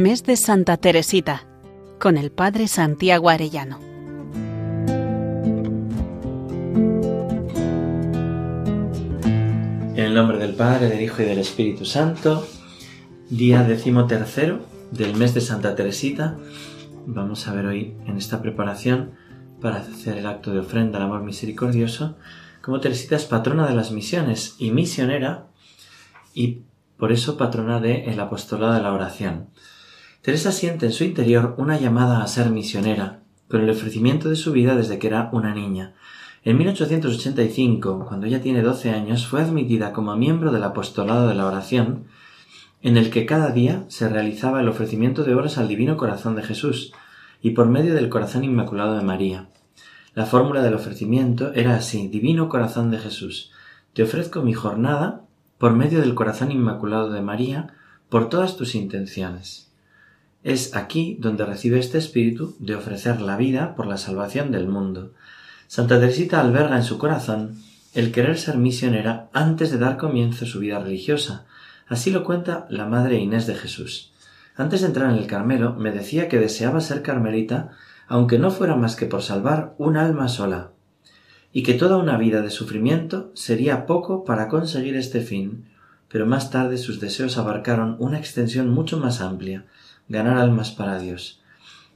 Mes de Santa Teresita, con el Padre Santiago Arellano. En el nombre del Padre, del Hijo y del Espíritu Santo, día decimotercero del mes de Santa Teresita, vamos a ver hoy en esta preparación para hacer el acto de ofrenda al amor misericordioso, como Teresita es patrona de las misiones y misionera y por eso patrona del el apostolado de la oración. Teresa siente en su interior una llamada a ser misionera, con el ofrecimiento de su vida desde que era una niña. En 1885, cuando ella tiene 12 años, fue admitida como miembro del apostolado de la oración, en el que cada día se realizaba el ofrecimiento de obras al Divino Corazón de Jesús, y por medio del Corazón Inmaculado de María. La fórmula del ofrecimiento era así Divino Corazón de Jesús, te ofrezco mi jornada por medio del corazón inmaculado de María, por todas tus intenciones. Es aquí donde recibe este espíritu de ofrecer la vida por la salvación del mundo. Santa Teresita alberga en su corazón el querer ser misionera antes de dar comienzo a su vida religiosa. Así lo cuenta la Madre Inés de Jesús. Antes de entrar en el Carmelo me decía que deseaba ser carmelita aunque no fuera más que por salvar un alma sola y que toda una vida de sufrimiento sería poco para conseguir este fin, pero más tarde sus deseos abarcaron una extensión mucho más amplia, ganar almas para Dios.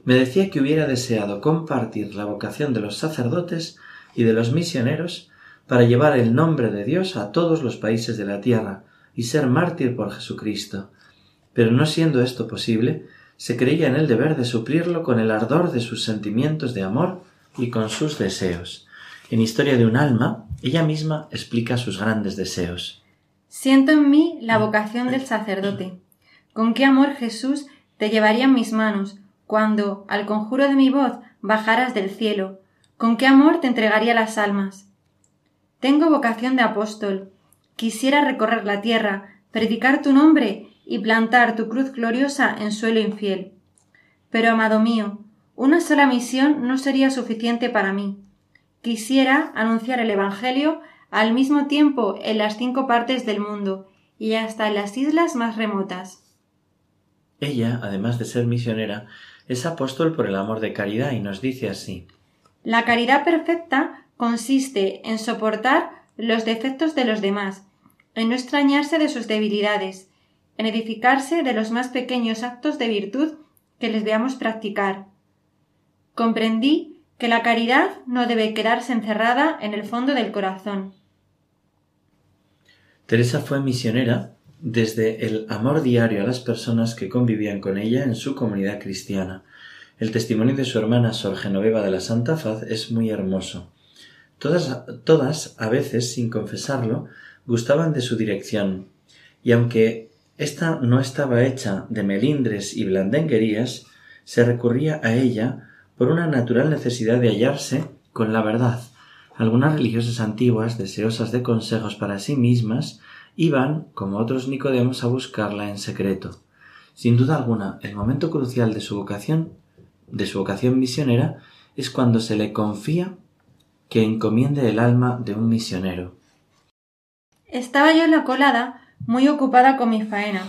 Me decía que hubiera deseado compartir la vocación de los sacerdotes y de los misioneros para llevar el nombre de Dios a todos los países de la tierra y ser mártir por Jesucristo. Pero no siendo esto posible, se creía en el deber de suplirlo con el ardor de sus sentimientos de amor y con sus deseos. En Historia de un alma, ella misma explica sus grandes deseos. Siento en mí la vocación del sacerdote. Con qué amor Jesús te llevaría en mis manos cuando, al conjuro de mi voz, bajaras del cielo. Con qué amor te entregaría las almas. Tengo vocación de apóstol. Quisiera recorrer la tierra, predicar tu nombre y plantar tu cruz gloriosa en suelo infiel. Pero, amado mío, una sola misión no sería suficiente para mí quisiera anunciar el Evangelio al mismo tiempo en las cinco partes del mundo y hasta en las islas más remotas. Ella, además de ser misionera, es apóstol por el amor de caridad y nos dice así La caridad perfecta consiste en soportar los defectos de los demás, en no extrañarse de sus debilidades, en edificarse de los más pequeños actos de virtud que les veamos practicar. Comprendí que la caridad no debe quedarse encerrada en el fondo del corazón. Teresa fue misionera desde el amor diario a las personas que convivían con ella en su comunidad cristiana. El testimonio de su hermana Sor Genoveva de la Santa Faz es muy hermoso. Todas, todas, a veces, sin confesarlo, gustaban de su dirección, y aunque ésta no estaba hecha de melindres y blandenguerías, se recurría a ella por una natural necesidad de hallarse con la verdad. Algunas religiosas antiguas, deseosas de consejos para sí mismas, iban, como otros Nicodemos, a buscarla en secreto. Sin duda alguna, el momento crucial de su vocación, de su vocación misionera, es cuando se le confía que encomiende el alma de un misionero. Estaba yo en la colada, muy ocupada con mi faena,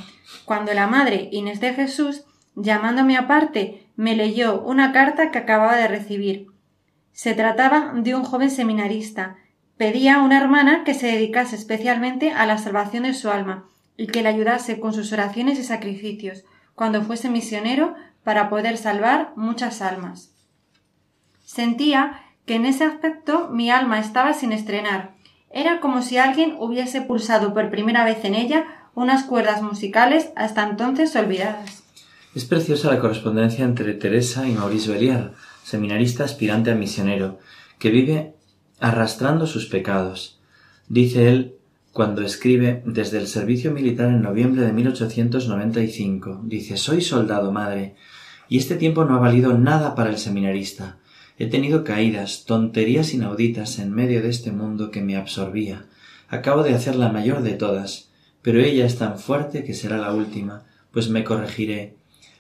cuando la madre Inés de Jesús, llamándome aparte me leyó una carta que acababa de recibir. Se trataba de un joven seminarista. Pedía a una hermana que se dedicase especialmente a la salvación de su alma y que le ayudase con sus oraciones y sacrificios cuando fuese misionero para poder salvar muchas almas. Sentía que en ese aspecto mi alma estaba sin estrenar. Era como si alguien hubiese pulsado por primera vez en ella unas cuerdas musicales hasta entonces olvidadas. Es preciosa la correspondencia entre Teresa y Maurice Belliard, seminarista aspirante a misionero, que vive arrastrando sus pecados. Dice él cuando escribe desde el servicio militar en noviembre de 1895. Dice, soy soldado, madre, y este tiempo no ha valido nada para el seminarista. He tenido caídas, tonterías inauditas en medio de este mundo que me absorbía. Acabo de hacer la mayor de todas, pero ella es tan fuerte que será la última, pues me corregiré,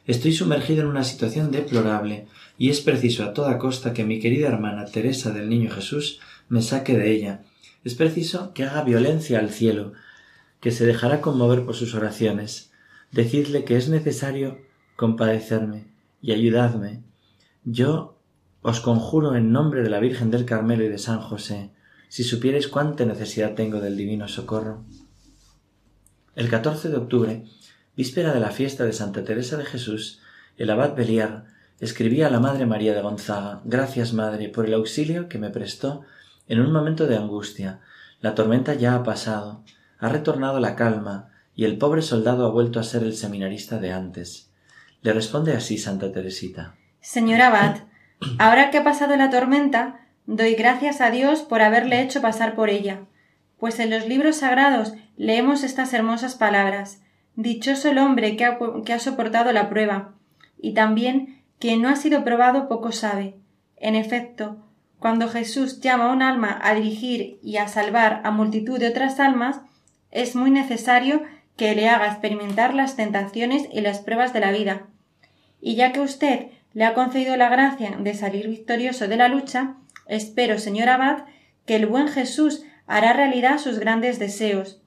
Estoy sumergido en una situación deplorable y es preciso a toda costa que mi querida hermana Teresa del Niño Jesús me saque de ella. Es preciso que haga violencia al cielo, que se dejará conmover por sus oraciones. Decidle que es necesario compadecerme y ayudadme. Yo os conjuro en nombre de la Virgen del Carmelo y de San José, si supierais cuánta necesidad tengo del divino socorro. El 14 de octubre, víspera de la fiesta de Santa Teresa de Jesús, el abad Beliar escribía a la Madre María de Gonzaga Gracias, Madre, por el auxilio que me prestó en un momento de angustia. La tormenta ya ha pasado, ha retornado la calma, y el pobre soldado ha vuelto a ser el seminarista de antes. Le responde así Santa Teresita. Señor abad, ahora que ha pasado la tormenta, doy gracias a Dios por haberle hecho pasar por ella, pues en los libros sagrados leemos estas hermosas palabras Dichoso el hombre que ha, que ha soportado la prueba, y también quien no ha sido probado poco sabe. En efecto, cuando Jesús llama a un alma a dirigir y a salvar a multitud de otras almas, es muy necesario que le haga experimentar las tentaciones y las pruebas de la vida. Y ya que usted le ha concedido la gracia de salir victorioso de la lucha, espero, señor Abad, que el buen Jesús hará realidad sus grandes deseos.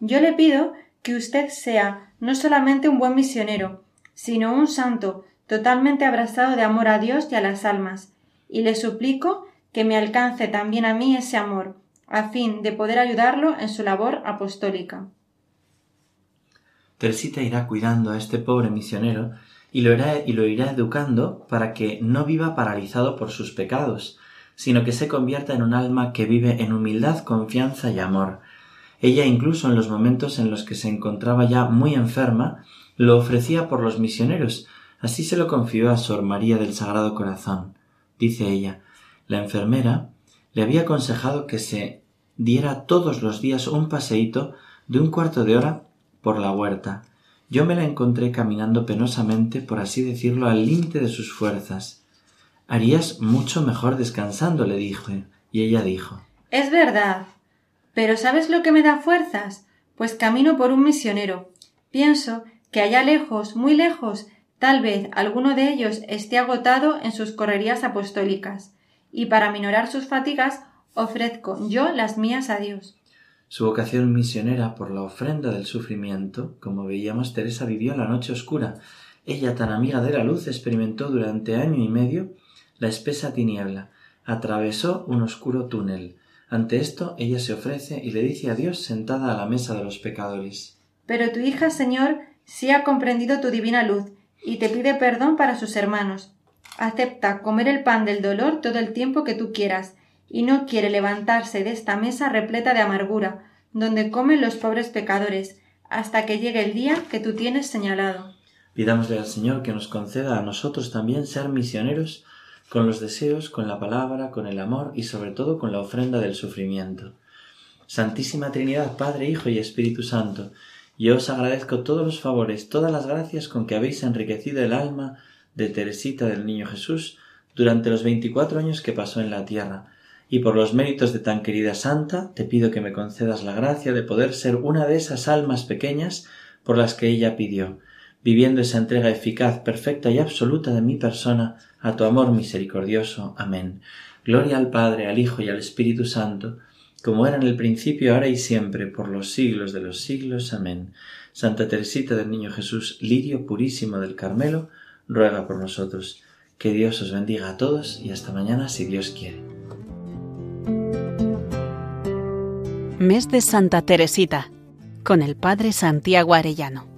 Yo le pido que usted sea no solamente un buen misionero, sino un santo, totalmente abrazado de amor a Dios y a las almas, y le suplico que me alcance también a mí ese amor, a fin de poder ayudarlo en su labor apostólica. Teresita irá cuidando a este pobre misionero y lo, irá, y lo irá educando para que no viva paralizado por sus pecados, sino que se convierta en un alma que vive en humildad, confianza y amor. Ella incluso en los momentos en los que se encontraba ya muy enferma, lo ofrecía por los misioneros, así se lo confió a Sor María del Sagrado Corazón. Dice ella, la enfermera le había aconsejado que se diera todos los días un paseíto de un cuarto de hora por la huerta. Yo me la encontré caminando penosamente, por así decirlo, al límite de sus fuerzas. Harías mucho mejor descansando, le dije, y ella dijo Es verdad. Pero ¿sabes lo que me da fuerzas? Pues camino por un misionero. Pienso que allá lejos, muy lejos, tal vez alguno de ellos esté agotado en sus correrías apostólicas, y para minorar sus fatigas ofrezco yo las mías a Dios. Su vocación misionera por la ofrenda del sufrimiento, como veíamos, Teresa vivió la noche oscura. Ella, tan amiga de la luz, experimentó durante año y medio la espesa tiniebla, atravesó un oscuro túnel. Ante esto, ella se ofrece y le dice a Dios sentada a la mesa de los pecadores. Pero tu hija, Señor, sí ha comprendido tu divina luz y te pide perdón para sus hermanos. Acepta comer el pan del dolor todo el tiempo que tú quieras, y no quiere levantarse de esta mesa repleta de amargura, donde comen los pobres pecadores, hasta que llegue el día que tú tienes señalado. Pidámosle al Señor que nos conceda a nosotros también ser misioneros con los deseos, con la palabra, con el amor y sobre todo con la ofrenda del sufrimiento. Santísima Trinidad, Padre, Hijo y Espíritu Santo, yo os agradezco todos los favores, todas las gracias con que habéis enriquecido el alma de Teresita del Niño Jesús durante los veinticuatro años que pasó en la tierra, y por los méritos de tan querida santa, te pido que me concedas la gracia de poder ser una de esas almas pequeñas por las que ella pidió, viviendo esa entrega eficaz, perfecta y absoluta de mi persona a tu amor misericordioso. Amén. Gloria al Padre, al Hijo y al Espíritu Santo, como era en el principio, ahora y siempre, por los siglos de los siglos. Amén. Santa Teresita del Niño Jesús, lirio purísimo del Carmelo, ruega por nosotros. Que Dios os bendiga a todos y hasta mañana si Dios quiere. Mes de Santa Teresita, con el Padre Santiago Arellano.